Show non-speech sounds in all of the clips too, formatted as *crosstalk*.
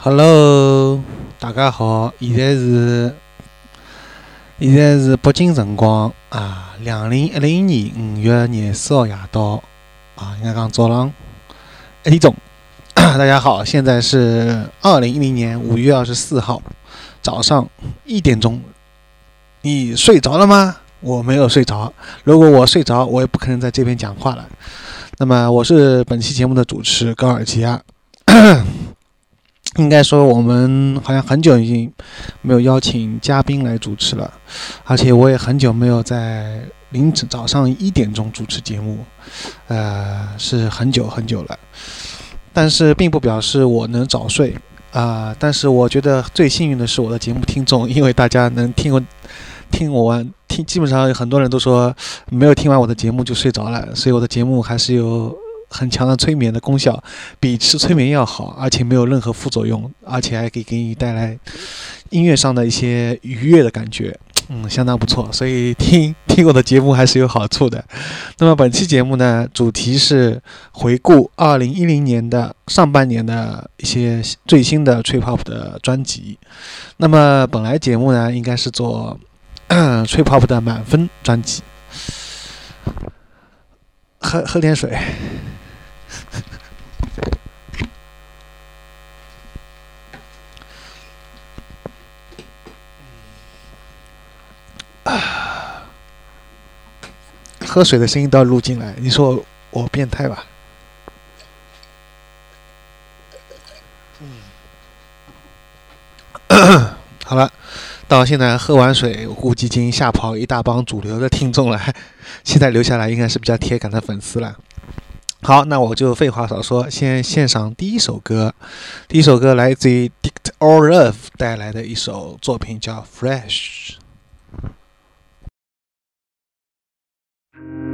Hello，大家好，现在是现在是北京辰光啊，两零一零年五月廿四号夜到啊，应该讲早上一点钟。*coughs* 大家好，现在是二零一零年五月二十四号早上一点钟。你睡着了吗？我没有睡着。如果我睡着，我也不可能在这边讲话了。那么，我是本期节目的主持高尔基亚。应该说，我们好像很久已经没有邀请嘉宾来主持了，而且我也很久没有在凌晨早上一点钟主持节目，呃，是很久很久了。但是，并不表示我能早睡啊。但是，我觉得最幸运的是我的节目听众，*laughs* 因为大家能听我听我完听，基本上很多人都说没有听完我的节目就睡着了，所以我的节目还是有。很强的催眠的功效，比吃催眠药好，而且没有任何副作用，而且还可以给你带来音乐上的一些愉悦的感觉，嗯，相当不错。所以听听我的节目还是有好处的。那么本期节目呢，主题是回顾二零一零年的上半年的一些最新的 trip hop 的专辑。那么本来节目呢，应该是做 *coughs* trip hop 的满分专辑。喝喝点水。*sighs* 喝水的声音都要录进来，你说我变态吧？嗯，*coughs* 好了，到现在喝完水，我估计已经吓跑一大帮主流的听众了。*laughs* 现在留下来应该是比较铁杆的粉丝了。好，那我就废话少说，先献上第一首歌。第一首歌来自于 Dict or Love 带来的一首作品，叫《Fresh》。thank you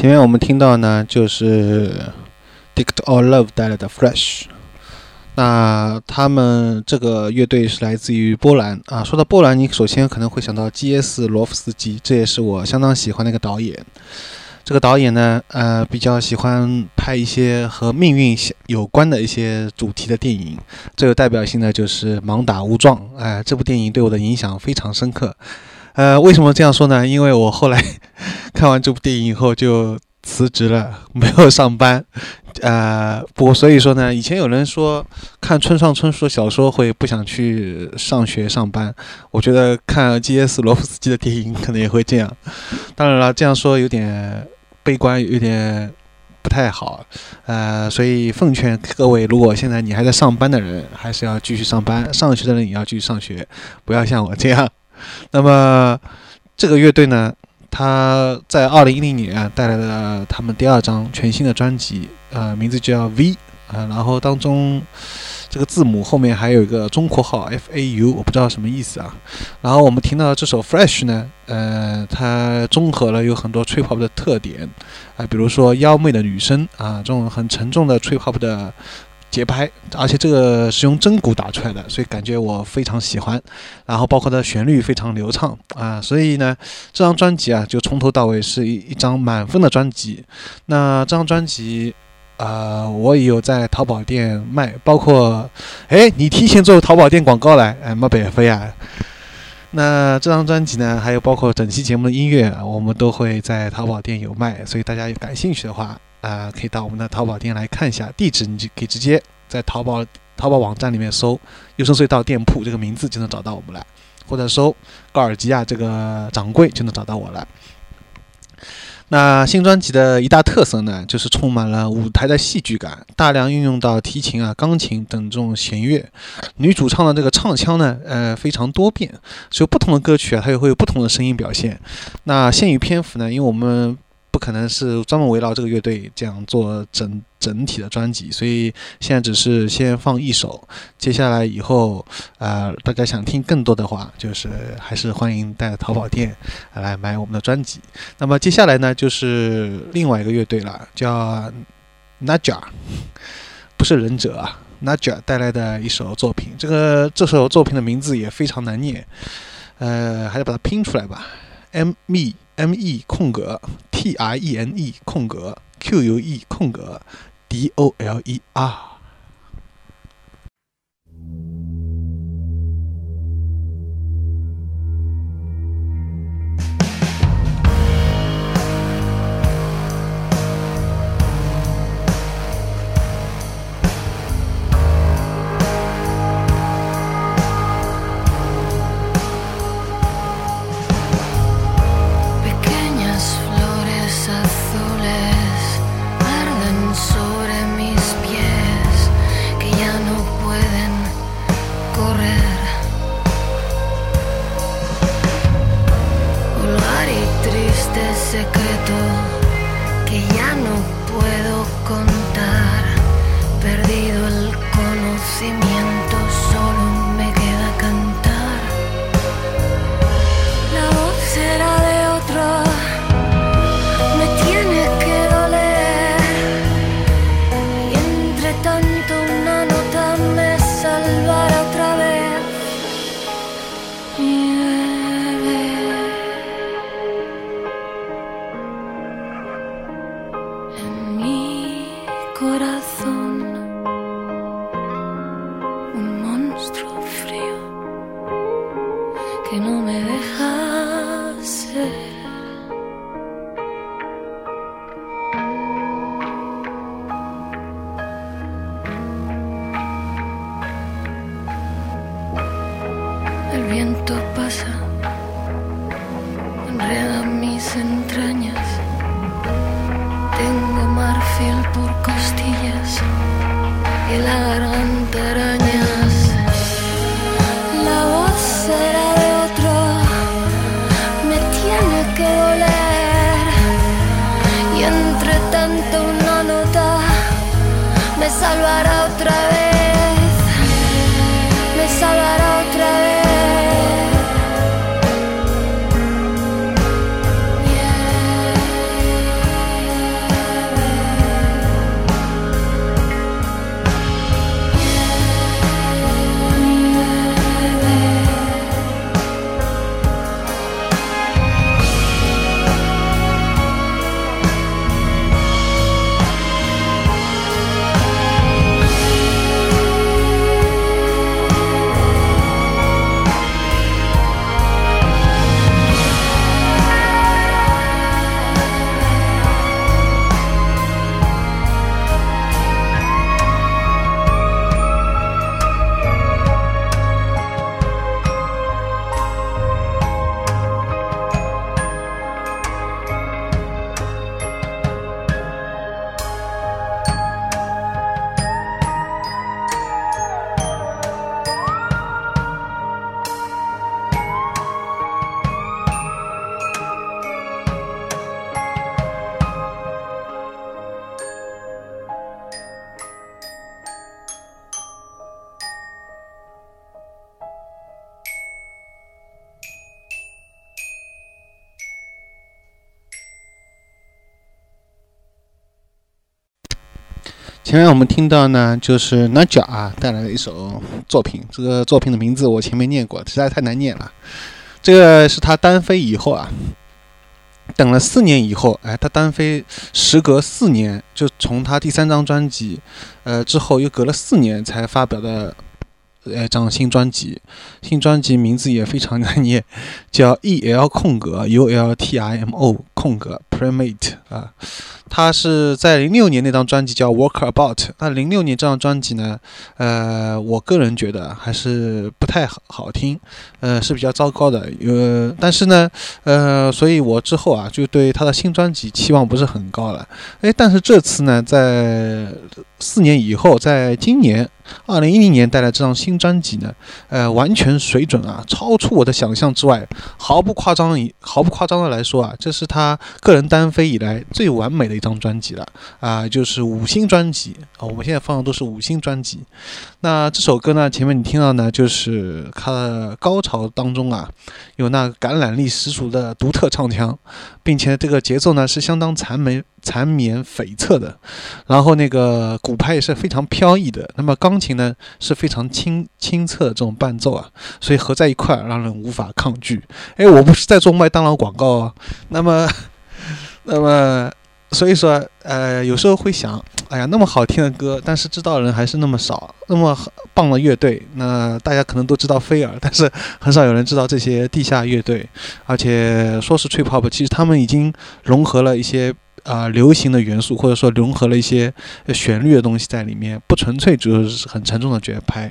前面我们听到呢，就是 Dict or Love 带来的 Fresh。那他们这个乐队是来自于波兰啊。说到波兰，你首先可能会想到 G.S. 罗夫斯基，这也是我相当喜欢的一个导演。这个导演呢，呃，比较喜欢拍一些和命运有关的一些主题的电影。最有代表性的就是《盲打误撞》。哎，这部电影对我的影响非常深刻。呃，为什么这样说呢？*laughs* 因为我后来 *laughs* 看完这部电影以后就辞职了，*laughs* 没有上班。呃，不所以说呢，以前有人说看村上春树的小说会不想去上学上班，我觉得看 G.S. 罗夫斯基的电影可能也会这样。当然了，这样说有点悲观，有点不太好。呃，所以奉劝各位，如果现在你还在上班的人，还是要继续上班；上学的人也要继续上学，不要像我这样。那么，这个乐队呢，他在二零一零年啊带来了他们第二张全新的专辑，呃，名字叫 V，啊，然后当中这个字母后面还有一个中括号 F A U，我不知道什么意思啊。然后我们听到这首 Fresh 呢，呃，它综合了有很多吹 pop 的特点，啊，比如说妖媚的女声啊，这种很沉重的吹 pop 的。节拍，而且这个是用真鼓打出来的，所以感觉我非常喜欢。然后包括它旋律非常流畅啊，所以呢，这张专辑啊，就从头到尾是一一张满分的专辑。那这张专辑，啊，我也有在淘宝店卖，包括，哎，你提前做淘宝店广告来，哎，没白费啊。那这张专辑呢，还有包括整期节目的音乐，我们都会在淘宝店有卖，所以大家有感兴趣的话。啊，可以到我们的淘宝店来看一下，地址你就可以直接在淘宝淘宝网站里面搜“优胜隧道店铺”这个名字就能找到我们了，或者搜“高尔基亚”这个掌柜就能找到我了。那新专辑的一大特色呢，就是充满了舞台的戏剧感，大量运用到提琴啊、钢琴等这种弦乐，女主唱的这个唱腔呢，呃，非常多变，所以不同的歌曲啊，它也会有不同的声音表现。那限于篇幅呢，因为我们。可能是专门围绕这个乐队这样做整整体的专辑，所以现在只是先放一首。接下来以后，呃，大家想听更多的话，就是还是欢迎在淘宝店来买我们的专辑。那么接下来呢，就是另外一个乐队了，叫 Naja，不是忍者啊，Naja 带来的一首作品。这个这首作品的名字也非常难念，呃，还是把它拼出来吧，M me。M E 空格 T i E N E 空格 Q U E 空格 D O L E R。前面我们听到呢，就是 Naja 啊带来的一首作品，这个作品的名字我前面念过，实在太难念了。这个是他单飞以后啊，等了四年以后，哎，他单飞，时隔四年，就从他第三张专辑，呃之后又隔了四年才发表的。呃，张新专辑，新专辑名字也非常难念，叫 E L 空格 U L T I M O 空格 Primate 啊。他是在零六年那张专辑叫 Walk About。那零六年这张专辑呢，呃，我个人觉得还是不太好好听，呃，是比较糟糕的。呃，但是呢，呃，所以我之后啊，就对他的新专辑期望不是很高了。哎，但是这次呢，在四年以后，在今年。二零一零年带来这张新专辑呢，呃，完全水准啊，超出我的想象之外，毫不夸张，以毫不夸张的来说啊，这是他个人单飞以来最完美的一张专辑了啊，就是五星专辑啊，我们现在放的都是五星专辑。那这首歌呢，前面你听到呢，就是它的高潮当中啊，有那感染力十足的独特唱腔，并且这个节奏呢是相当缠绵。缠绵悱恻的，然后那个鼓拍也是非常飘逸的，那么钢琴呢是非常清清澈的这种伴奏啊，所以合在一块让人无法抗拒。哎，我不是在做麦当劳广告啊，那么，*laughs* 那么，所以说，呃，有时候会想，*tsk* 哎呀，那么好听的歌，但是知道的人还是那么少，那么棒的乐队，那大家可能都知道菲尔，但是很少有人知道这些地下乐队，而且说是吹 pop，其实他们已经融合了一些。啊，流行的元素，或者说融合了一些旋律的东西在里面，不纯粹就是很沉重的节拍。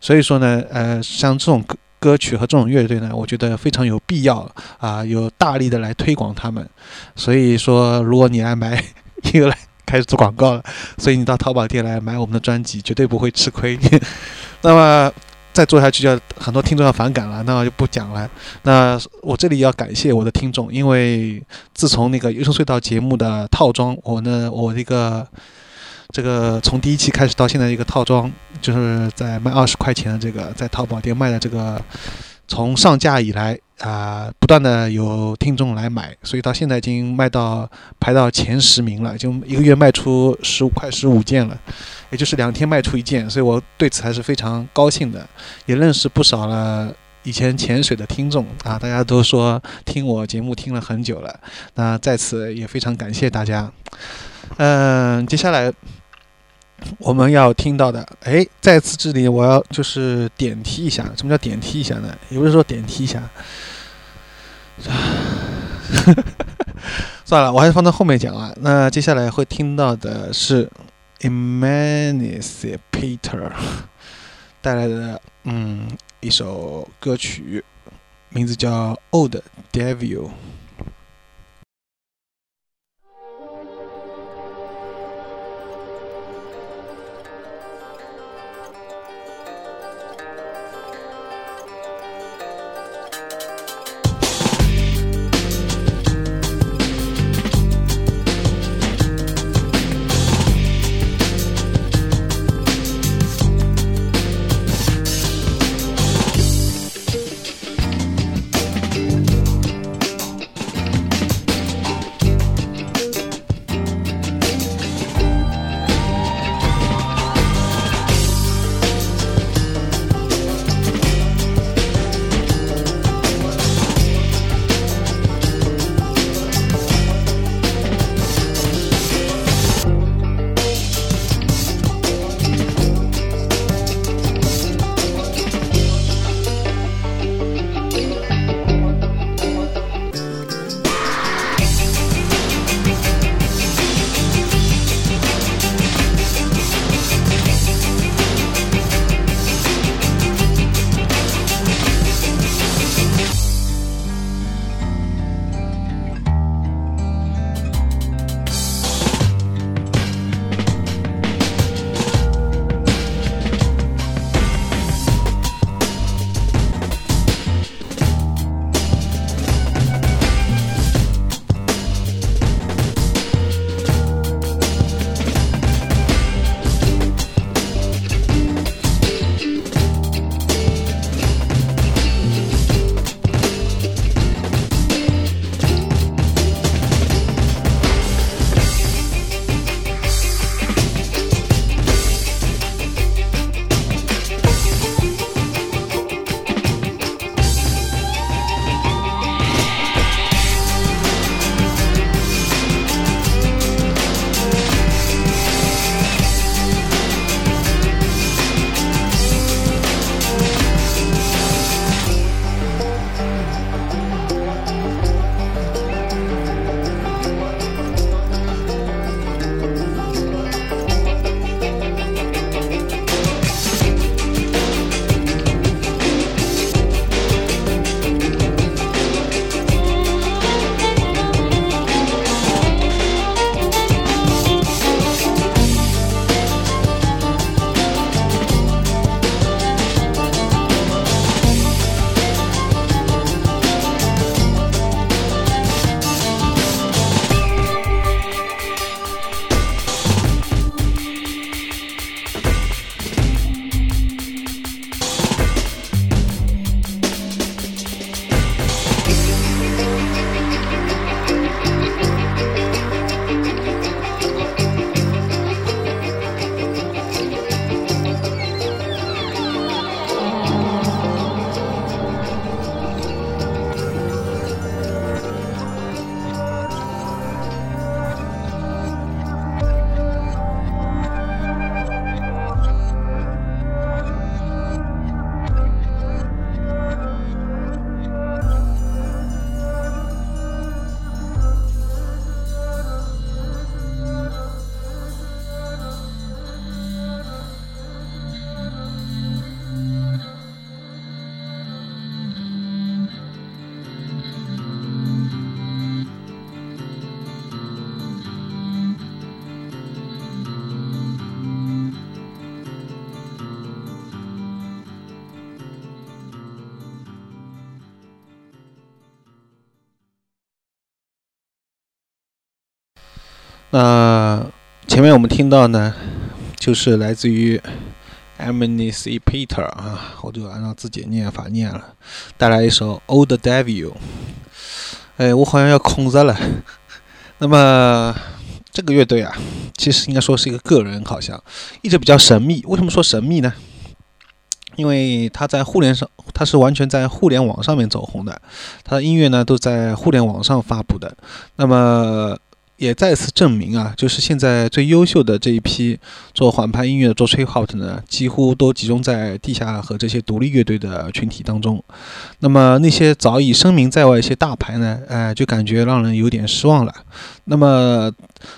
所以说呢，呃，像这种歌曲和这种乐队呢，我觉得非常有必要啊，有大力的来推广他们。所以说，如果你来买，*laughs* 又来开始做广告了，所以你到淘宝店来买我们的专辑，绝对不会吃亏。*laughs* 那么。再做下去就很多听众要反感了，那我就不讲了。那我这里要感谢我的听众，因为自从那个优声隧道节目的套装，我呢，我这个这个从第一期开始到现在一个套装，就是在卖二十块钱的这个，在淘宝店卖的这个，从上架以来啊，不断的有听众来买，所以到现在已经卖到排到前十名了，就一个月卖出十五块十五件了。也就是两天卖出一件，所以我对此还是非常高兴的。也认识不少了以前潜水的听众啊，大家都说听我节目听了很久了。那在此也非常感谢大家。嗯，接下来我们要听到的，哎，在此这里我要就是点题一下。什么叫点题一下呢？也不是说点题一下，*laughs* 算了，我还是放到后面讲啊。那接下来会听到的是。Emancipator 带来的嗯一首歌曲，名字叫《Old Devil》。我们听到呢，就是来自于 amnesi peter 啊，我就按照自己念法念了，带来一首《Old Devil》。哎，我好像要空着了。那么这个乐队啊，其实应该说是一个个人，好像一直比较神秘。为什么说神秘呢？因为他在互联上，他是完全在互联网上面走红的，他的音乐呢都在互联网上发布的。那么也再次证明啊，就是现在最优秀的这一批做缓拍音乐的、做吹 hot 呢，几乎都集中在地下和这些独立乐队的群体当中。那么那些早已声名在外一些大牌呢，哎，就感觉让人有点失望了。那么《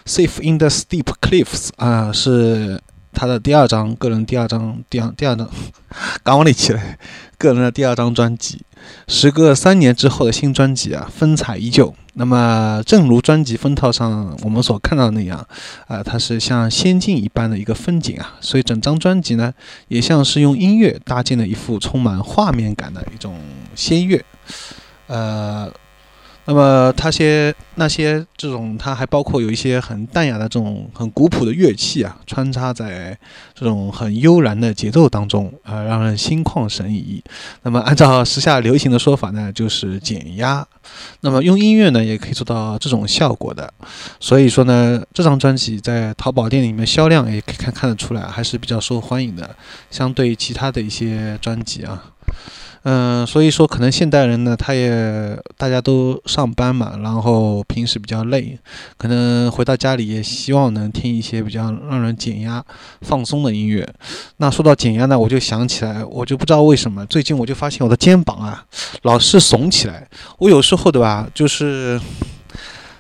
Safe in the Steep Cliffs》啊，是。他的第二张个人第二张第二第二张，*laughs* 刚往里起来，个人的第二张专辑，时隔三年之后的新专辑啊，风采依旧。那么，正如专辑封套上我们所看到的那样，啊，它是像仙境一般的一个风景啊，所以整张专辑呢，也像是用音乐搭建了一幅充满画面感的一种仙乐，呃。那么，它些那些这种，它还包括有一些很淡雅的这种很古朴的乐器啊，穿插在这种很悠然的节奏当中啊，让人心旷神怡。那么，按照时下流行的说法呢，就是减压。那么，用音乐呢，也可以做到这种效果的。所以说呢，这张专辑在淘宝店里面销量也可以看看得出来，还是比较受欢迎的，相对其他的一些专辑啊。嗯，所以说可能现代人呢，他也大家都上班嘛，然后平时比较累，可能回到家里也希望能听一些比较让人减压、放松的音乐。那说到减压呢，我就想起来，我就不知道为什么最近我就发现我的肩膀啊老是耸起来。我有时候对吧，就是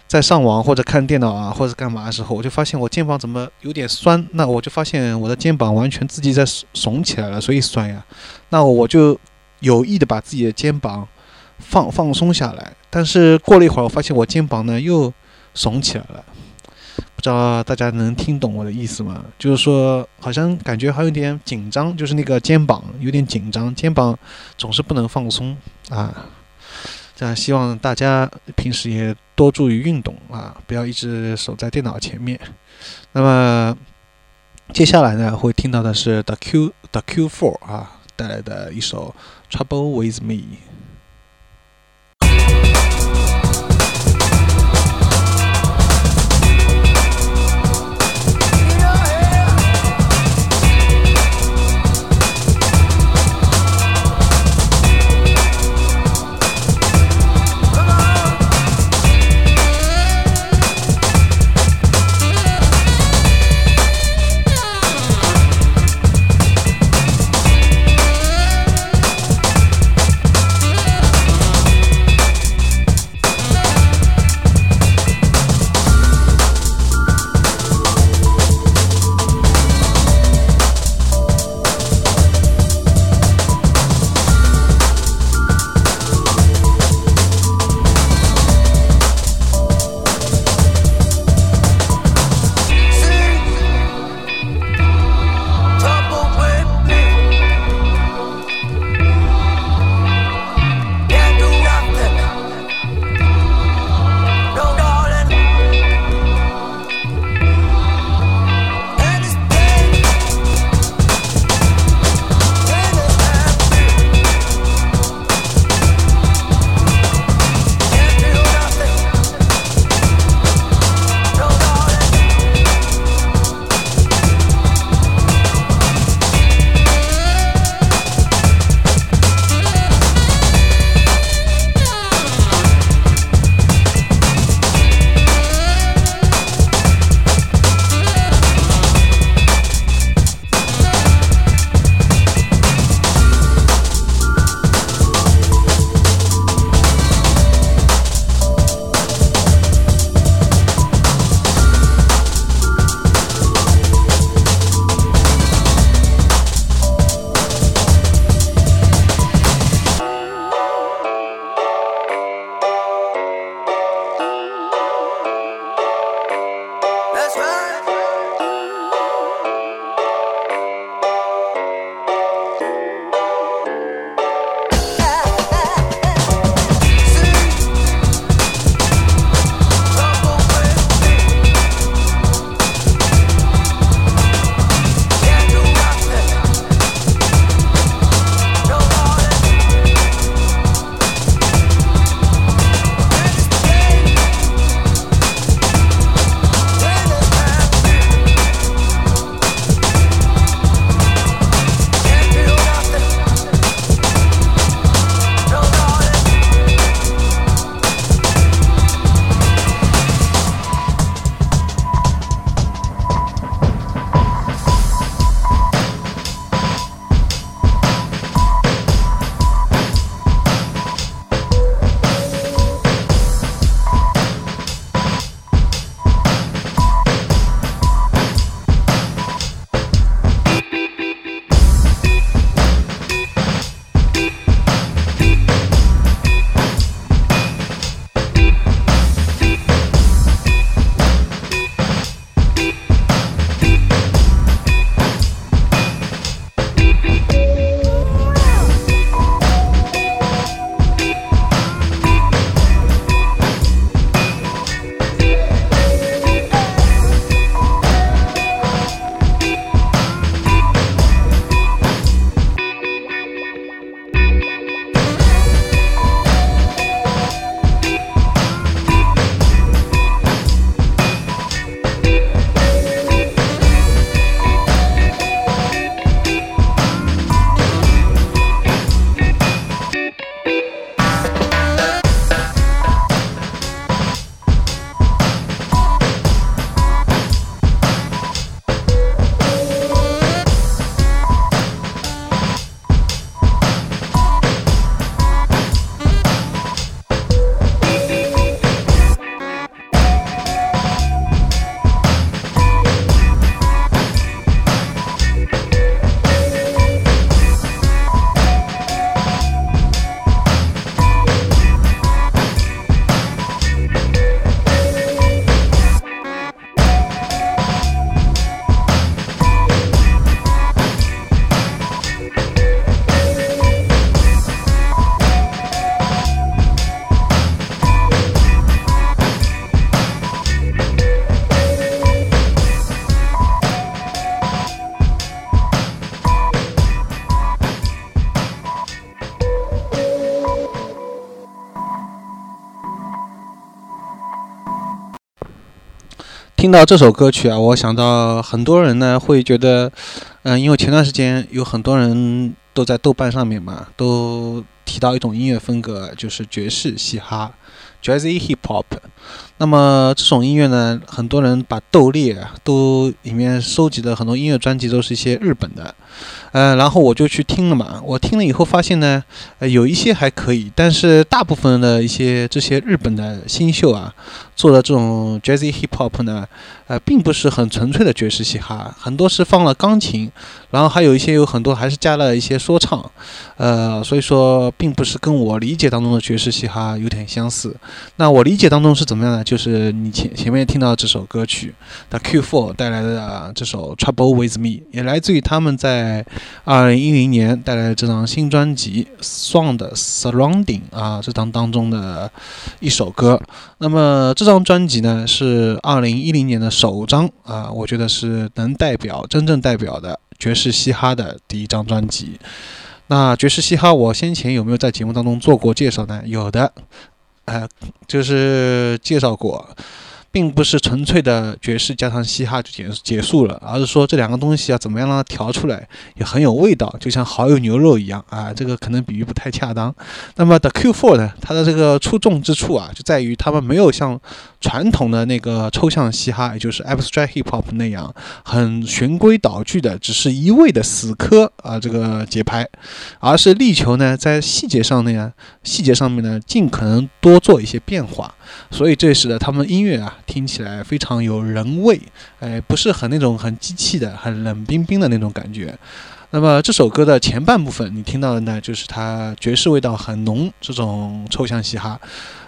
在上网或者看电脑啊或者干嘛的时候，我就发现我肩膀怎么有点酸。那我就发现我的肩膀完全自己在耸起来了，所以酸呀。那我就。有意的把自己的肩膀放放松下来，但是过了一会儿，我发现我肩膀呢又耸起来了。不知道大家能听懂我的意思吗？就是说，好像感觉还有点紧张，就是那个肩膀有点紧张，肩膀总是不能放松啊。这样，希望大家平时也多注意运动啊，不要一直守在电脑前面。那么接下来呢，会听到的是 The Q The Q Four 啊。带来的一首《Trouble with Me》。 听到这首歌曲啊，我想到很多人呢会觉得，嗯，因为前段时间有很多人都在豆瓣上面嘛，都提到一种音乐风格，就是爵士嘻哈。（Jazzy Hip Hop）。那么这种音乐呢，很多人把豆列都里面收集的很多音乐专辑都是一些日本的。呃，然后我就去听了嘛。我听了以后发现呢，呃，有一些还可以，但是大部分的一些这些日本的新秀啊，做的这种 jazzy hip hop 呢，呃，并不是很纯粹的爵士嘻哈，很多是放了钢琴，然后还有一些有很多还是加了一些说唱，呃，所以说并不是跟我理解当中的爵士嘻哈有点相似。那我理解当中是怎么样呢？就是你前前面听到这首歌曲的 Q4 带来的这首 Trouble with Me，也来自于他们在。二零一零年带来的这张新专辑《Sound Surrounding》啊，这张当中的一首歌。那么这张专辑呢，是二零一零年的首张啊，我觉得是能代表真正代表的爵士嘻哈的第一张专辑。那爵士嘻哈，我先前有没有在节目当中做过介绍呢？有的，呃，就是介绍过。并不是纯粹的爵士加上嘻哈就结结束了，而是说这两个东西啊，怎么样让它调出来也很有味道，就像蚝油牛肉一样啊。这个可能比喻不太恰当。那么 The Q4 呢，它的这个出众之处啊，就在于他们没有像传统的那个抽象嘻哈，也就是 Abstract Hip Hop 那样很循规蹈矩的，只是一味的死磕啊这个节拍，而是力求呢在细节上呢，细节上面呢尽可能多做一些变化。所以这使得他们音乐啊听起来非常有人味，哎，不是很那种很机器的、很冷冰冰的那种感觉。那么这首歌的前半部分你听到的呢，就是它爵士味道很浓这种抽象嘻哈。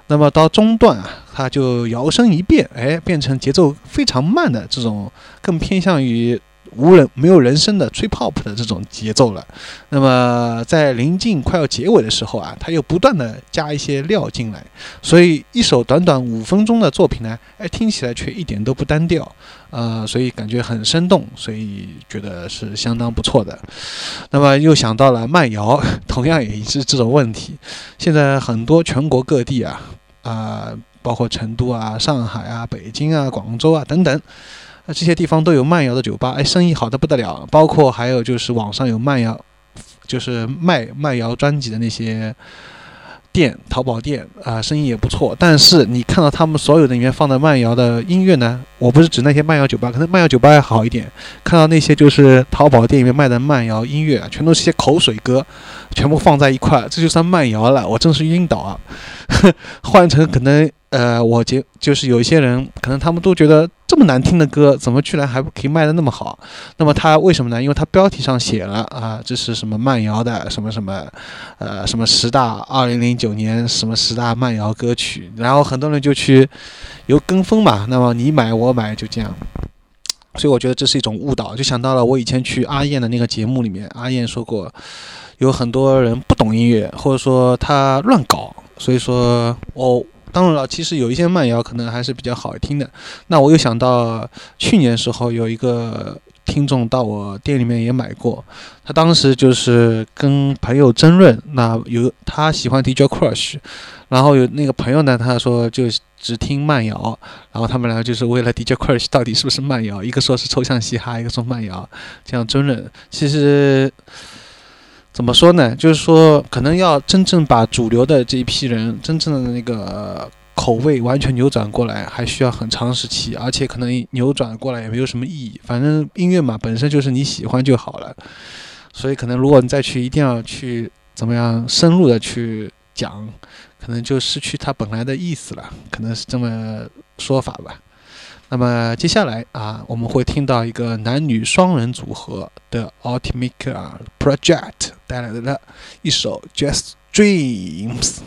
那么到中段啊，它就摇身一变，哎，变成节奏非常慢的这种，更偏向于。无人没有人声的吹泡泡的这种节奏了，那么在临近快要结尾的时候啊，他又不断的加一些料进来，所以一首短短五分钟的作品呢，哎，听起来却一点都不单调，呃，所以感觉很生动，所以觉得是相当不错的。那么又想到了慢摇，同样也是这种问题，现在很多全国各地啊，啊，包括成都啊、上海啊、北京啊、广州啊等等。那这些地方都有慢摇的酒吧，哎，生意好的不得了。包括还有就是网上有慢摇，就是卖慢摇专辑的那些店，淘宝店啊，生意也不错。但是你看到他们所有的里面放的慢摇的音乐呢？我不是指那些慢摇酒吧，可能慢摇酒吧还好一点。看到那些就是淘宝店里面卖的慢摇音乐啊，全都是些口水歌，全部放在一块，这就算慢摇了。我真是晕倒啊！*laughs* 换成可能。呃，我觉就是有一些人，可能他们都觉得这么难听的歌，怎么居然还可以卖的那么好？那么他为什么呢？因为他标题上写了啊，这是什么慢摇的什么什么，呃，什么十大二零零九年什么十大慢摇歌曲，然后很多人就去有跟风嘛。那么你买我买就这样，所以我觉得这是一种误导。就想到了我以前去阿燕的那个节目里面，阿燕说过，有很多人不懂音乐，或者说他乱搞，所以说我。当然了，其实有一些慢摇可能还是比较好听的。那我又想到去年时候有一个听众到我店里面也买过，他当时就是跟朋友争论，那有他喜欢 DJ Crush，然后有那个朋友呢，他说就只听慢摇，然后他们两个就是为了 DJ Crush 到底是不是慢摇，一个说是抽象嘻哈，一个说慢摇，这样争论。其实。怎么说呢？就是说，可能要真正把主流的这一批人真正的那个口味完全扭转过来，还需要很长时期，而且可能扭转过来也没有什么意义。反正音乐嘛，本身就是你喜欢就好了。所以，可能如果你再去一定要去怎么样深入的去讲，可能就失去它本来的意思了。可能是这么说法吧。那么接下来啊，我们会听到一个男女双人组合的 Ultimate Project 带来的一首《Just Dreams》。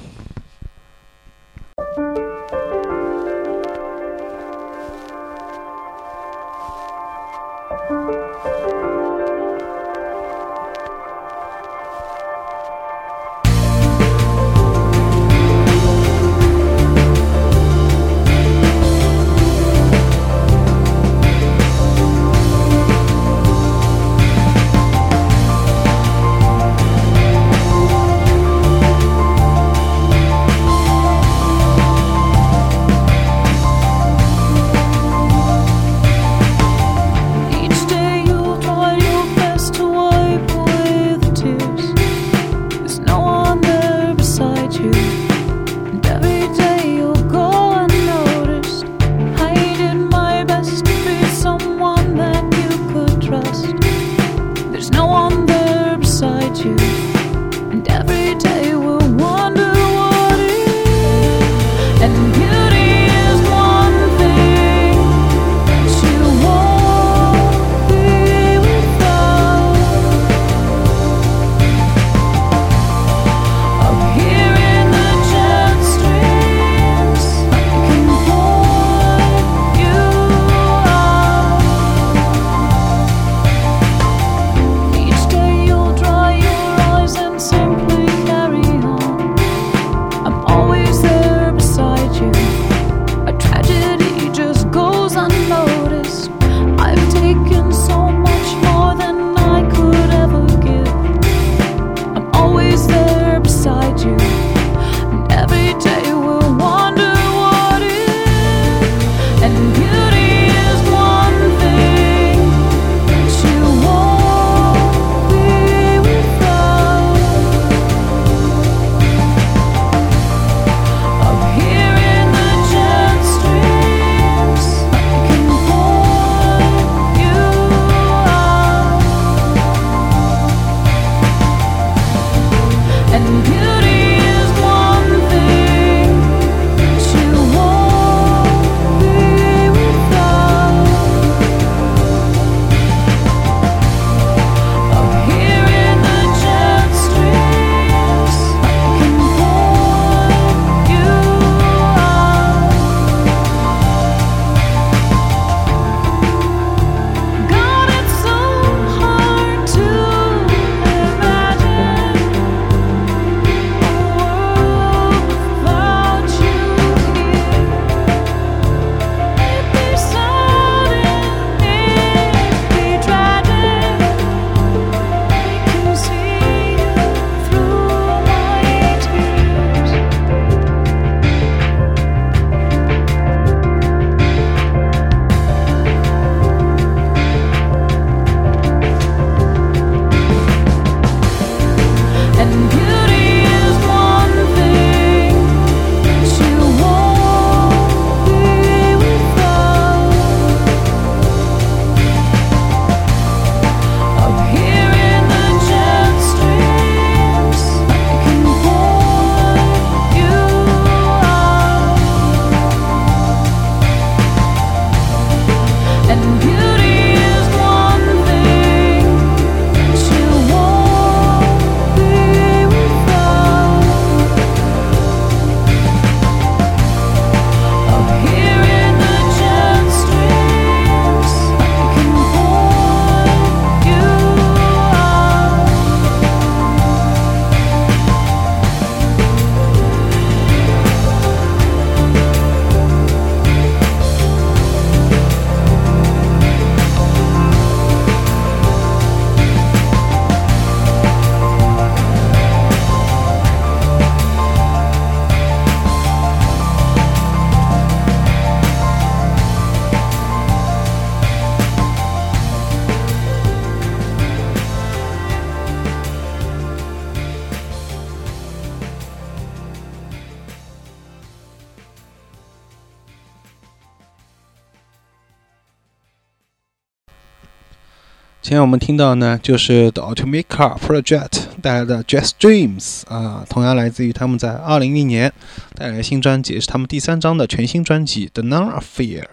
今天我们听到呢，就是 The Automaker Project 带来的 Just Dreams 啊，同样来自于他们在2010年带来的新专辑，也是他们第三张的全新专辑 The Non Affair。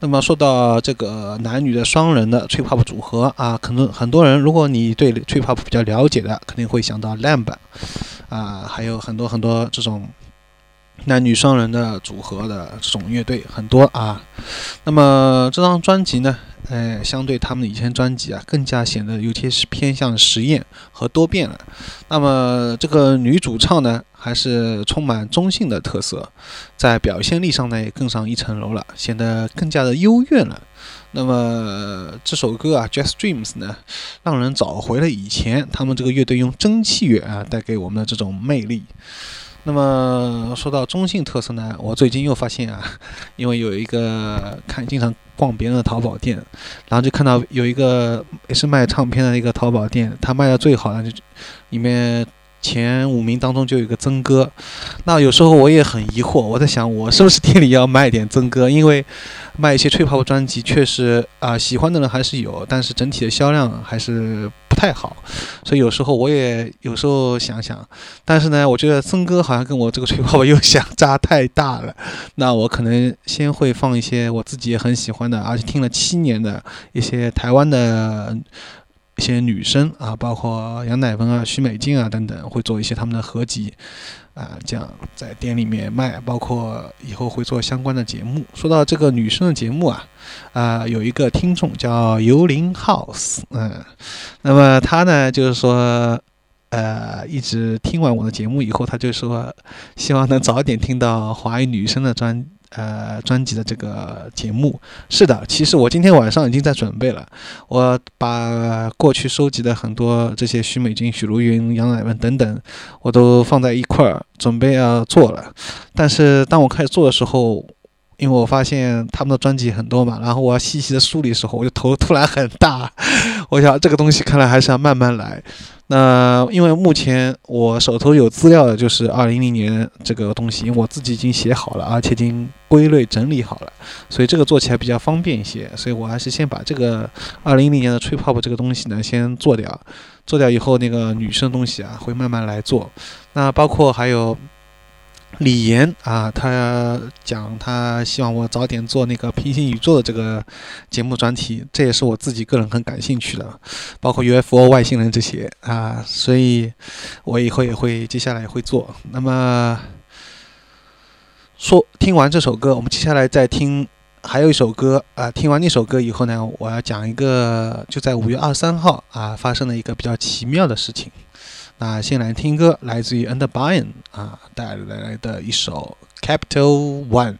那么说到这个男女的双人的 Trip Hop 组合啊，可能很多人，如果你对 Trip Hop 比较了解的，肯定会想到 Lamb 啊，还有很多很多这种男女双人的组合的这种乐队很多啊。那么这张专辑呢？哎，相对他们以前专辑啊，更加显得有些是偏向实验和多变了。那么这个女主唱呢，还是充满中性的特色，在表现力上呢也更上一层楼了，显得更加的幽怨了。那么这首歌啊，《Just Dreams》呢，让人找回了以前他们这个乐队用蒸汽乐啊带给我们的这种魅力。那么说到中性特色呢，我最近又发现啊，*laughs* 因为有一个看经常逛别人的淘宝店，然后就看到有一个也是卖唱片的一个淘宝店，他卖的最好的就里面前五名当中就有一个曾哥。那有时候我也很疑惑，我在想我是不是店里要卖点曾哥，因为卖一些吹泡泡专辑确实啊喜欢的人还是有，但是整体的销量还是不。太好，所以有时候我也有时候想想，但是呢，我觉得曾哥好像跟我这个吹泡泡又相差太大了。那我可能先会放一些我自己也很喜欢的，而且听了七年的一些台湾的一些女生啊，包括杨乃文啊、徐美静啊等等，会做一些他们的合集。啊，这样在店里面卖，包括以后会做相关的节目。说到这个女生的节目啊，啊，有一个听众叫游林 House，嗯，那么他呢，就是说，呃，一直听完我的节目以后，他就说，希望能早点听到华语女生的专。呃，专辑的这个节目是的，其实我今天晚上已经在准备了。我把过去收集的很多这些许美静、许茹芸、杨乃文等等，我都放在一块儿，准备要做了。但是当我开始做的时候，因为我发现他们的专辑很多嘛，然后我要细细的梳理的时候，我就头突然很大。我想这个东西看来还是要慢慢来。那因为目前我手头有资料的就是二零零年这个东西，因为我自己已经写好了，而且已经归类整理好了，所以这个做起来比较方便一些。所以我还是先把这个二零零年的吹泡泡这个东西呢先做掉，做掉以后那个女生东西啊会慢慢来做。那包括还有。李岩啊，他讲他希望我早点做那个平行宇宙的这个节目专题，这也是我自己个人很感兴趣的，包括 UFO 外星人这些啊，所以我以后也会接下来也会做。那么说听完这首歌，我们接下来再听还有一首歌啊，听完那首歌以后呢，我要讲一个就在五月二十三号啊发生了一个比较奇妙的事情。那先来听歌，来自于 u n d e r b y a n 啊带来的一首 Capital One。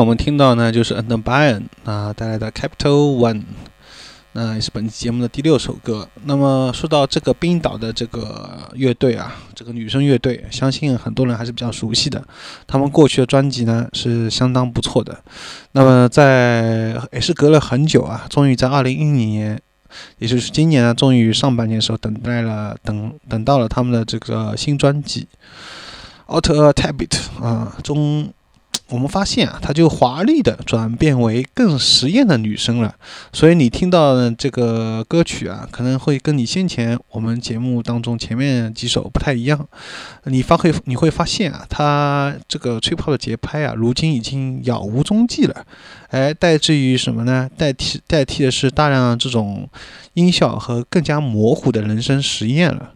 我们听到呢，就是 Under Bayon 啊带来的 Capital One，那也是本期节目的第六首歌。那么说到这个冰岛的这个乐队啊，这个女生乐队，相信很多人还是比较熟悉的。他们过去的专辑呢是相当不错的。那么在也是隔了很久啊，终于在二零一零年，也就是今年啊，终于上半年的时候等待了，等等到了他们的这个新专辑《Out a Tabit》啊中。我们发现啊，她就华丽的转变为更实验的女生了。所以你听到的这个歌曲啊，可能会跟你先前我们节目当中前面几首不太一样。你发会你会发现啊，她这个吹泡的节拍啊，如今已经杳无踪迹了。哎，代之于什么呢？代替代替的是大量这种音效和更加模糊的人声实验了。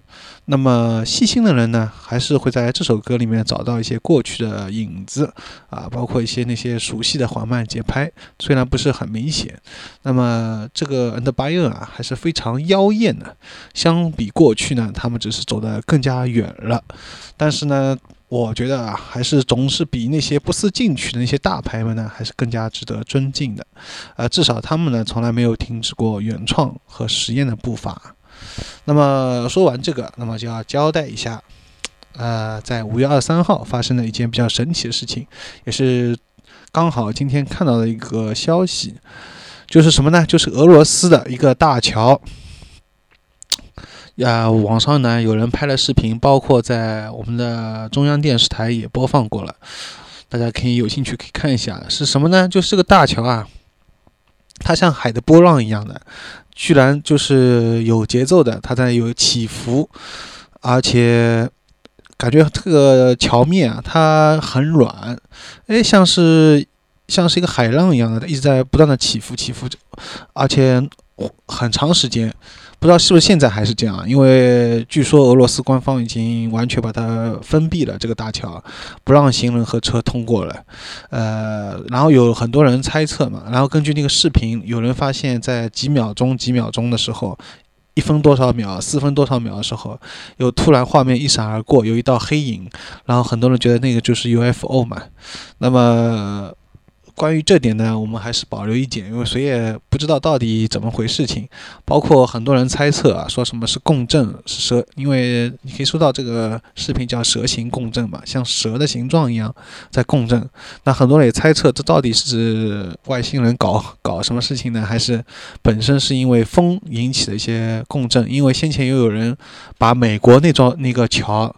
那么细心的人呢，还是会在这首歌里面找到一些过去的影子啊，包括一些那些熟悉的缓慢节拍，虽然不是很明显。那么这个 And Bayon 啊，还是非常妖艳的。相比过去呢，他们只是走得更加远了。但是呢，我觉得啊，还是总是比那些不思进取的那些大牌们呢，还是更加值得尊敬的。呃，至少他们呢，从来没有停止过原创和实验的步伐。那么说完这个，那么就要交代一下，呃，在五月二十三号发生了一件比较神奇的事情，也是刚好今天看到的一个消息，就是什么呢？就是俄罗斯的一个大桥，呀，网上呢有人拍了视频，包括在我们的中央电视台也播放过了，大家可以有兴趣可以看一下，是什么呢？就是这个大桥啊，它像海的波浪一样的。居然就是有节奏的，它在有起伏，而且感觉这个桥面啊，它很软，哎，像是像是一个海浪一样的，一直在不断的起伏起伏，而且很长时间。不知道是不是现在还是这样？因为据说俄罗斯官方已经完全把它封闭了，这个大桥不让行人和车通过了。呃，然后有很多人猜测嘛，然后根据那个视频，有人发现，在几秒钟、几秒钟的时候，一分多少秒、四分多少秒的时候，有突然画面一闪而过，有一道黑影，然后很多人觉得那个就是 UFO 嘛。那么。关于这点呢，我们还是保留意见，因为谁也不知道到底怎么回事情。包括很多人猜测啊，说什么是共振是蛇，因为你可以收到这个视频叫蛇形共振嘛，像蛇的形状一样在共振。那很多人也猜测，这到底是指外星人搞搞什么事情呢，还是本身是因为风引起的一些共振？因为先前又有人把美国那座那个桥。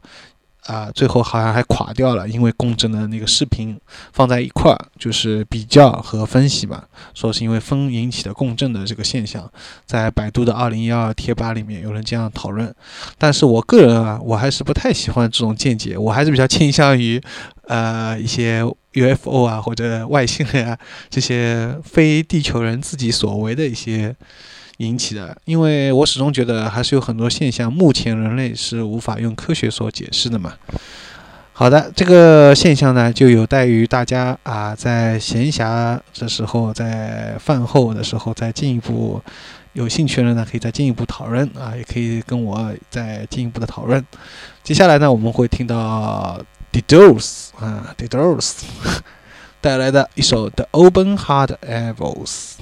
啊，最后好像还垮掉了，因为共振的那个视频放在一块儿，就是比较和分析吧，说是因为风引起的共振的这个现象，在百度的二零一二贴吧里面有人这样讨论，但是我个人啊，我还是不太喜欢这种见解，我还是比较倾向于，呃，一些 UFO 啊或者外星人啊这些非地球人自己所为的一些。引起的，因为我始终觉得还是有很多现象，目前人类是无法用科学所解释的嘛。好的，这个现象呢，就有待于大家啊，在闲暇的时候，在饭后的时候，再进一步有兴趣的人呢，可以再进一步讨论啊，也可以跟我再进一步的讨论。接下来呢，我们会听到 The Doors 啊，The Doors *laughs* 带来的一首 The Open Heart Evils。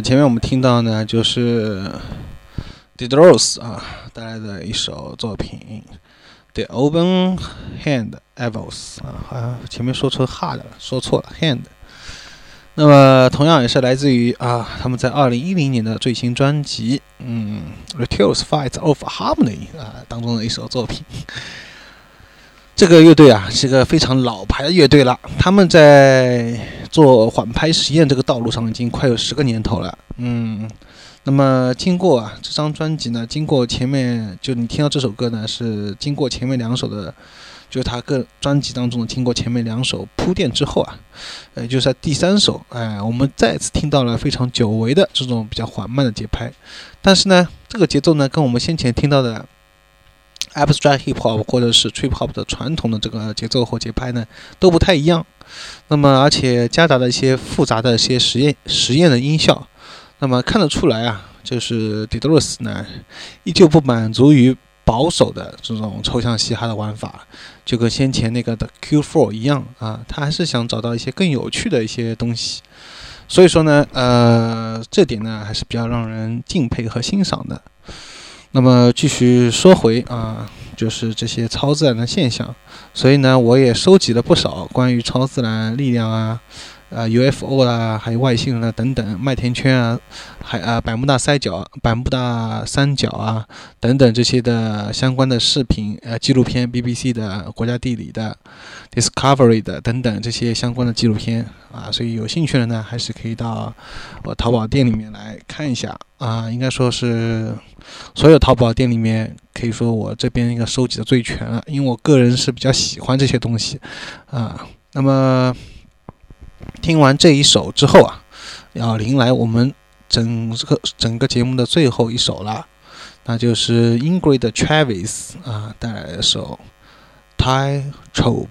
前面我们听到呢，就是 d i d r o s 啊带来的一首作品《The Open Hand Evils》啊，好像前面说成 Hard 了，说错了 Hand。那么同样也是来自于啊他们在二零一零年的最新专辑嗯《Rituals Fight of Harmony》啊当中的一首作品。这个乐队啊是个非常老牌的乐队了，他们在做缓拍实验这个道路上已经快有十个年头了。嗯，那么经过啊这张专辑呢，经过前面就你听到这首歌呢，是经过前面两首的，就是他个专辑当中经过前面两首铺垫之后啊，呃，就在第三首，哎，我们再次听到了非常久违的这种比较缓慢的节拍，但是呢，这个节奏呢，跟我们先前听到的。Abstract Hip Hop 或者是 Trip Hop 的传统的这个节奏或节拍呢都不太一样，那么而且夹杂了一些复杂的一些实验实验的音效，那么看得出来啊，就是 d i d r o s 呢依旧不满足于保守的这种抽象嘻哈的玩法，就跟先前那个的 Q4 一样啊，他还是想找到一些更有趣的一些东西，所以说呢，呃，这点呢还是比较让人敬佩和欣赏的。那么继续说回啊，就是这些超自然的现象，所以呢，我也收集了不少关于超自然力量啊。呃，UFO 啦，还有外星人啊等等，麦田圈啊，还啊，百慕大三角、百慕大三角啊等等这些的相关的视频，呃，纪录片，BBC 的、国家地理的、Discovery 的等等这些相关的纪录片啊，所以有兴趣的呢，还是可以到我淘宝店里面来看一下啊。应该说是所有淘宝店里面，可以说我这边应该收集的最全了，因为我个人是比较喜欢这些东西啊。那么。听完这一首之后啊，要迎来我们整个整个节目的最后一首了，那就是 Ingrid Travis 啊带来的首《Tie Trope》。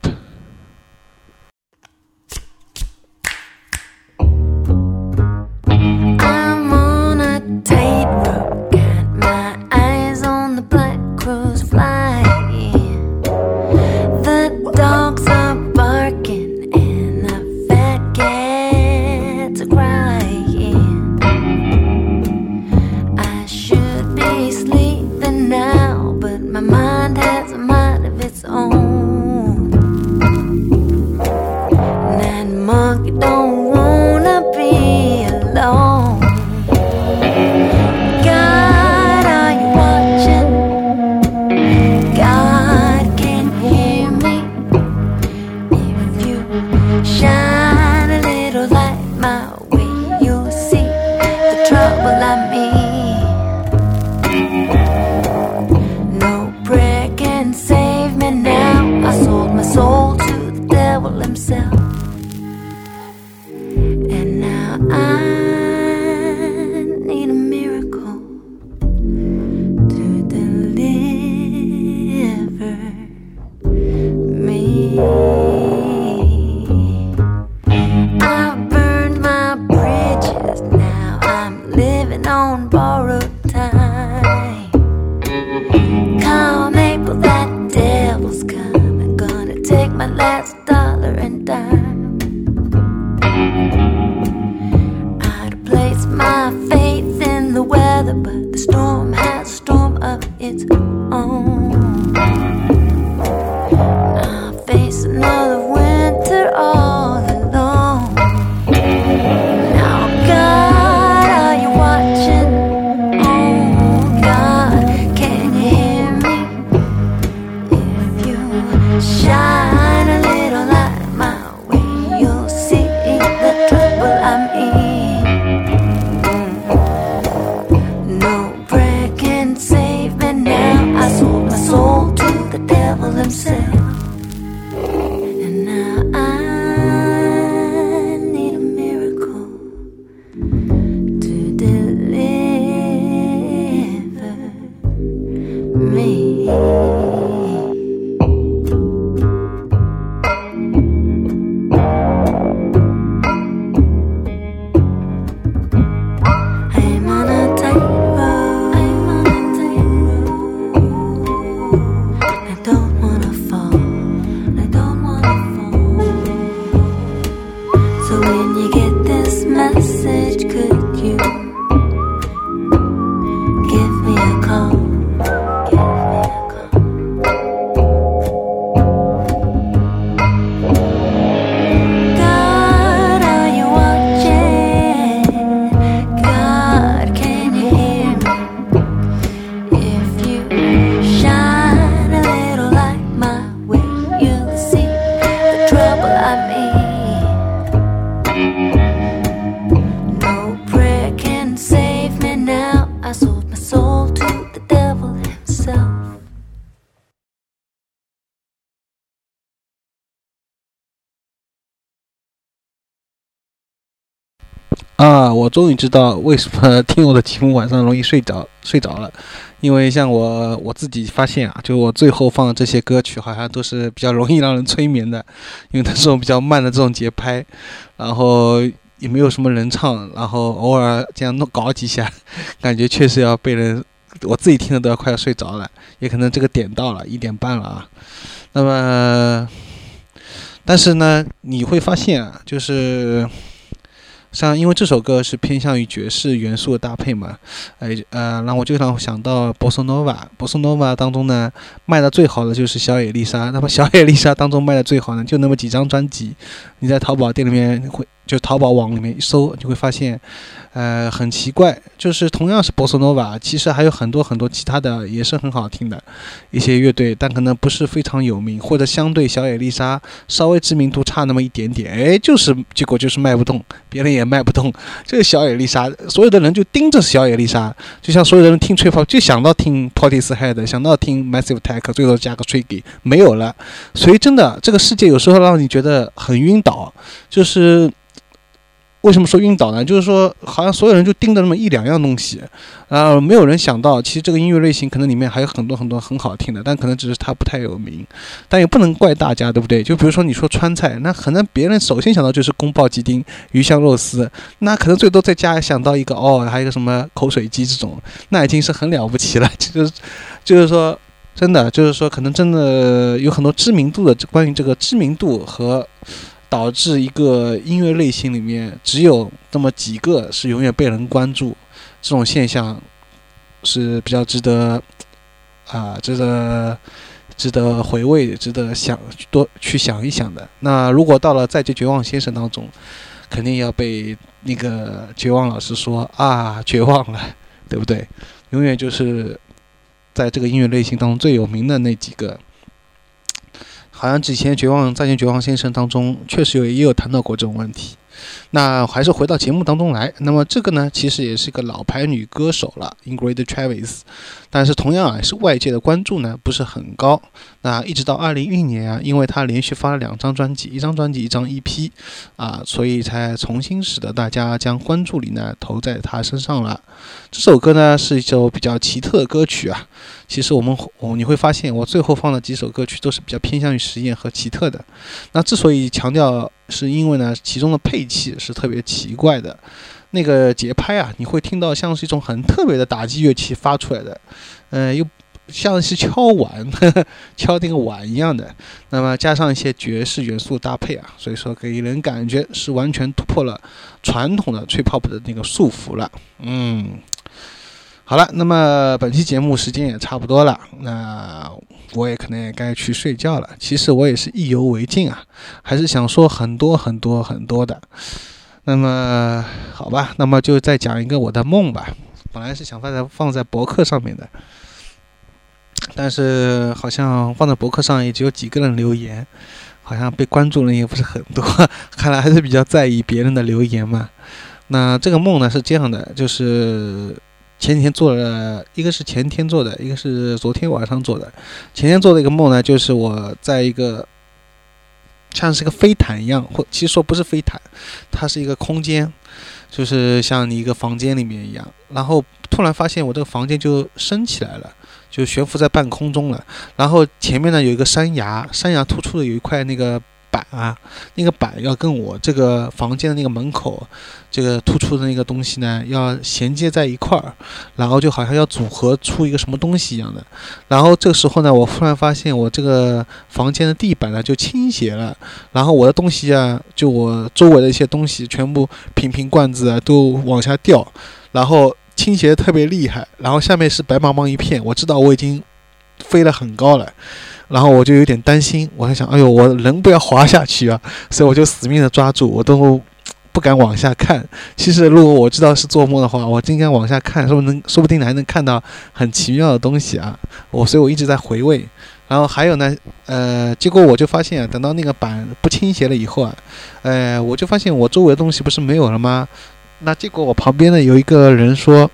终于知道为什么听我的节目晚上容易睡着 *laughs* 睡着了，因为像我我自己发现啊，就我最后放的这些歌曲好像都是比较容易让人催眠的，*laughs* 因为它这种比较慢的这种节拍，然后也没有什么人唱，然后偶尔这样弄搞几下，*laughs* 感觉确实要被人，我自己听的都要快要睡着了，也可能这个点到了一点半了啊，那么，但是呢，你会发现啊，就是。像因为这首歌是偏向于爵士元素的搭配嘛，哎呃，让我就想想到 Bossa Nova，Bossa Nova 当中呢卖的最好的就是小野丽莎，那么小野丽莎当中卖的最好呢就那么几张专辑，你在淘宝店里面会。就淘宝网里面一搜，就会发现，呃，很奇怪，就是同样是波斯诺瓦，其实还有很多很多其他的也是很好听的一些乐队，但可能不是非常有名，或者相对小野丽莎稍微知名度差那么一点点，哎，就是结果就是卖不动，别人也卖不动。*laughs* 这个小野丽莎，所有的人就盯着小野丽莎，就像所有的人听吹泡，就想到听 Portishead，想到听 Massive Attack，最多加个 Tricky，没有了。所以真的，这个世界有时候让你觉得很晕倒，就是。为什么说晕倒呢？就是说，好像所有人就盯着那么一两样东西，啊，没有人想到，其实这个音乐类型可能里面还有很多很多很好听的，但可能只是它不太有名。但也不能怪大家，对不对？就比如说你说川菜，那可能别人首先想到就是宫保鸡丁、鱼香肉丝，那可能最多再加想到一个哦，还有一个什么口水鸡这种，那已经是很了不起了。*laughs* 就是，就是说，真的，就是说，可能真的有很多知名度的，关于这个知名度和。导致一个音乐类型里面只有那么几个是永远被人关注，这种现象是比较值得啊，值得值得回味、值得想多去想一想的。那如果到了《再见绝望先生》当中，肯定要被那个绝望老师说啊，绝望了，对不对？永远就是在这个音乐类型当中最有名的那几个。好像之前《绝望再见绝望先生》当中确实有也有谈到过这种问题。那还是回到节目当中来。那么这个呢，其实也是一个老牌女歌手了，Ingrid Travis。但是同样啊，是外界的关注呢不是很高。那一直到二零一一年啊，因为她连续发了两张专辑，一张专辑一张 EP，啊，所以才重新使得大家将关注力呢投在她身上了。这首歌呢是一首比较奇特的歌曲啊。其实我们我你会发现，我最后放的几首歌曲都是比较偏向于实验和奇特的。那之所以强调，是因为呢，其中的配器是特别奇怪的，那个节拍啊，你会听到像是一种很特别的打击乐器发出来的，呃，又像是敲碗，*laughs* 敲那个碗一样的。那么加上一些爵士元素搭配啊，所以说给人感觉是完全突破了传统的吹 pop 的那个束缚了。嗯。好了，那么本期节目时间也差不多了，那我也可能也该去睡觉了。其实我也是意犹未尽啊，还是想说很多很多很多的。那么好吧，那么就再讲一个我的梦吧。本来是想放在放在博客上面的，但是好像放在博客上也只有几个人留言，好像被关注人也不是很多。*laughs* 看来还是比较在意别人的留言嘛。那这个梦呢是这样的，就是。前几天做了一个是前天做的，一个是昨天晚上做的。前天做的一个梦呢，就是我在一个像是个飞毯一样，或其实说不是飞毯，它是一个空间，就是像你一个房间里面一样。然后突然发现我这个房间就升起来了，就悬浮在半空中了。然后前面呢有一个山崖，山崖突出的有一块那个。板啊，那个板要跟我这个房间的那个门口，这个突出的那个东西呢，要衔接在一块儿，然后就好像要组合出一个什么东西一样的。然后这个时候呢，我忽然发现我这个房间的地板呢就倾斜了，然后我的东西啊，就我周围的一些东西，全部瓶瓶罐子啊都往下掉，然后倾斜特别厉害，然后下面是白茫茫一片。我知道我已经飞了很高了。然后我就有点担心，我还想，哎呦，我人不要滑下去啊！*laughs* 所以我就死命的抓住，我都 *tsk* 不敢往下看。其实如果我知道是做梦的话，我应该往下看，说不能，说不定还能看到很奇妙的东西啊！我所以，我一直在回味。然后还有呢，呃，结果我就发现，等到那个板不倾斜了以后啊，呃，我就发现我周围的东西不是没有了吗？那结果我旁边呢有一个人说，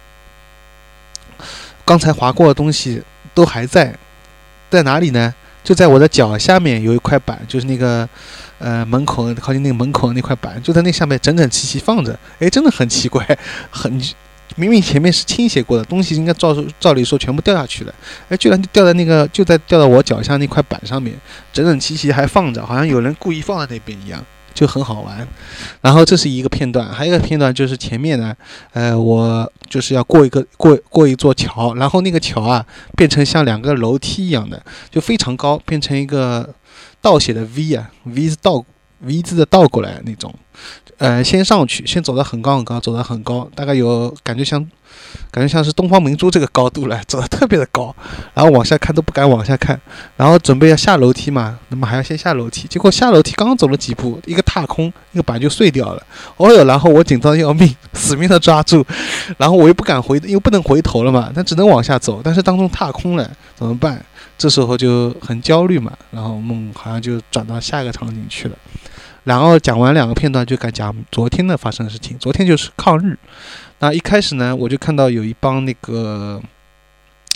刚才划过的东西都还在。在哪里呢？就在我的脚下面有一块板，就是那个呃门口靠近那个门口那块板，就在那下面整整齐齐放着。哎，真的很奇怪，*laughs* 很明明前面是倾斜过的东西，应该照照理说全部掉下去了，哎，居然就掉在那个就在掉到我脚下那块板上面，整整齐齐还放着，好像有人故意放在那边一样。就很好玩，然后这是一个片段，还有一个片段就是前面呢，呃，我就是要过一个过过一座桥，然后那个桥啊变成像两个楼梯一样的，就非常高，变成一个倒写的 V 啊，V 字倒 V 字的倒过来那种。呃，先上去，先走得很高很高，走得很高，大概有感觉像，感觉像是东方明珠这个高度了，走的特别的高，然后往下看都不敢往下看，然后准备要下楼梯嘛，那么还要先下楼梯，结果下楼梯刚走了几步，一个踏空，那个板就碎掉了，哦哟，然后我紧张要命，死命的抓住，然后我又不敢回，又不能回头了嘛，那只能往下走，但是当中踏空了，怎么办？这时候就很焦虑嘛，然后梦好像就转到下一个场景去了。然后讲完两个片段，就敢讲昨天的发生的事情。昨天就是抗日，那一开始呢，我就看到有一帮那个。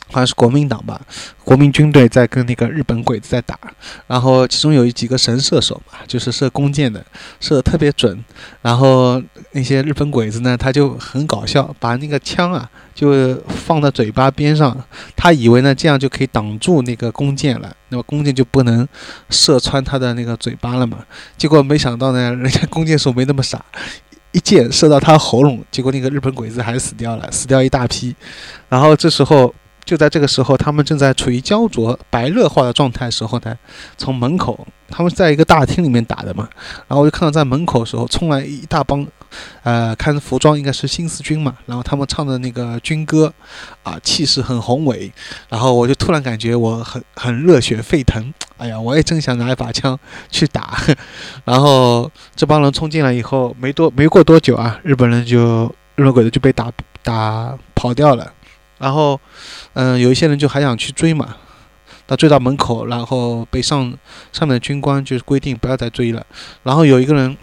好像是国民党吧，国民军队在跟那个日本鬼子在打，然后其中有几个神射手嘛，就是射弓箭的，射的特别准。然后那些日本鬼子呢，他就很搞笑，把那个枪啊就放在嘴巴边上，他以为呢这样就可以挡住那个弓箭了，那么弓箭就不能射穿他的那个嘴巴了嘛。结果没想到呢，人家弓箭手没那么傻，一箭射到他喉咙，结果那个日本鬼子还死掉了，死掉一大批。然后这时候。就在这个时候，他们正在处于焦灼、白热化的状态时候呢，从门口，他们在一个大厅里面打的嘛，然后我就看到在门口的时候冲来一大帮，呃，看服装应该是新四军嘛，然后他们唱的那个军歌，啊，气势很宏伟，然后我就突然感觉我很很热血沸腾，哎呀，我也正想拿一把枪去打，*laughs* 然后这帮人冲进来以后，没多没过多久啊，日本人就日本鬼子就被打打跑掉了。然后，嗯，有一些人就还想去追嘛，他追到门口，然后被上上面的军官就是规定不要再追了。然后有一个人，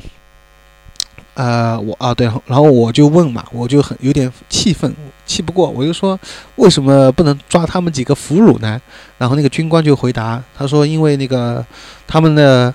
呃，我啊对，然后我就问嘛，我就很有点气愤，气不过，我就说为什么不能抓他们几个俘虏呢？然后那个军官就回答，他说因为那个他们的，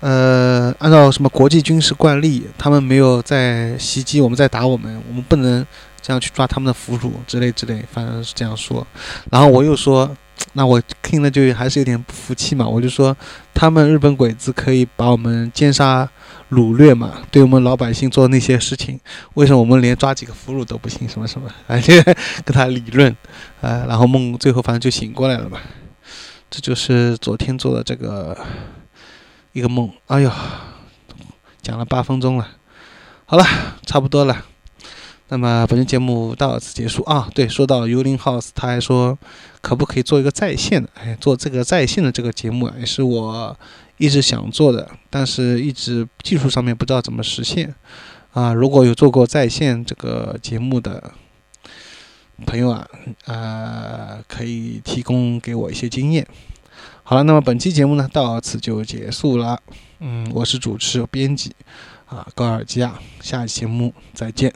呃，按照什么国际军事惯例，他们没有在袭击我们，在打我们，我们不能。这样去抓他们的俘虏之类之类，反正是这样说。然后我又说，*tsk* 那我听了就还是有点不服气嘛。我就说，他们日本鬼子可以把我们奸杀掳掠嘛，对我们老百姓做那些事情，为什么我们连抓几个俘虏都不行？什么什么？*laughs* 而且跟他理论，呃，然后梦最后反正就醒过来了嘛。这就是昨天做的这个一个梦。哎呦，讲了八分钟了，好了，差不多了。那么本期节目到此结束啊！对，说到幽灵 house，他还说可不可以做一个在线的？哎，做这个在线的这个节目啊，也是我一直想做的，但是一直技术上面不知道怎么实现啊。如果有做过在线这个节目的朋友啊，呃，可以提供给我一些经验。好了，那么本期节目呢到此就结束了。嗯，我是主持编辑啊高尔基亚，下期节目再见。